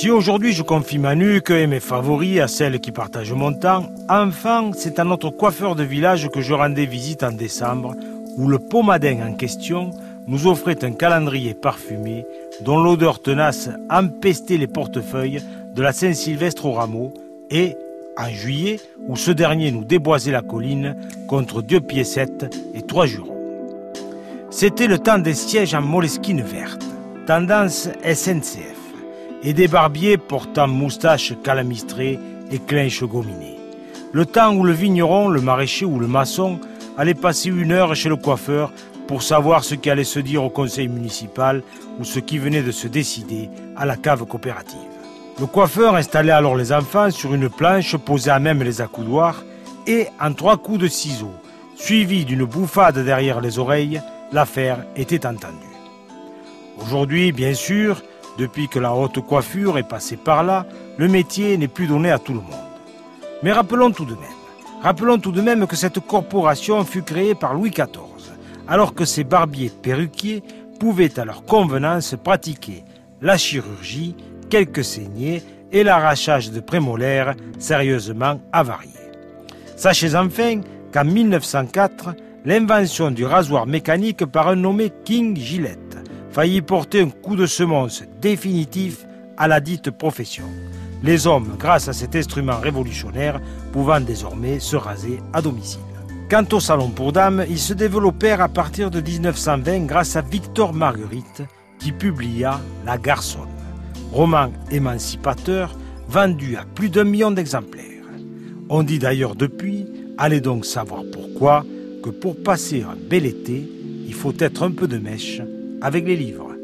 Si aujourd'hui je confie ma nuque et mes favoris à celles qui partagent mon temps, enfin c'est à notre coiffeur de village que je rendais visite en décembre, où le pomadin en question nous offrait un calendrier parfumé dont l'odeur tenace empestait les portefeuilles de la Saint-Sylvestre au rameau et, en juillet, où ce dernier nous déboisait la colline contre deux piécettes et trois jurons. C'était le temps des sièges en moleskine verte, tendance SNCF, et des barbiers portant moustaches calamistrées et clinches gominées. Le temps où le vigneron, le maraîcher ou le maçon allait passer une heure chez le coiffeur pour savoir ce qui allait se dire au conseil municipal ou ce qui venait de se décider à la cave coopérative. Le coiffeur installait alors les enfants sur une planche posée à même les accoudoirs et, en trois coups de ciseaux, suivi d'une bouffade derrière les oreilles, l'affaire était entendue. Aujourd'hui, bien sûr, depuis que la haute coiffure est passée par là, le métier n'est plus donné à tout le monde. Mais rappelons tout de même, rappelons tout de même que cette corporation fut créée par Louis XIV, alors que ces barbiers perruquiers pouvaient à leur convenance pratiquer la chirurgie, quelques saignées et l'arrachage de prémolaires sérieusement avariés. Sachez enfin qu'en 1904, l'invention du rasoir mécanique par un nommé King Gillette faillit porter un coup de semonce définitif à la dite profession. Les hommes, grâce à cet instrument révolutionnaire, pouvant désormais se raser à domicile. Quant au salon pour dames, ils se développèrent à partir de 1920 grâce à Victor Marguerite, qui publia La Garçonne, roman émancipateur vendu à plus d'un million d'exemplaires. On dit d'ailleurs depuis, allez donc savoir pourquoi, que pour passer un bel été, il faut être un peu de mèche avec les livres.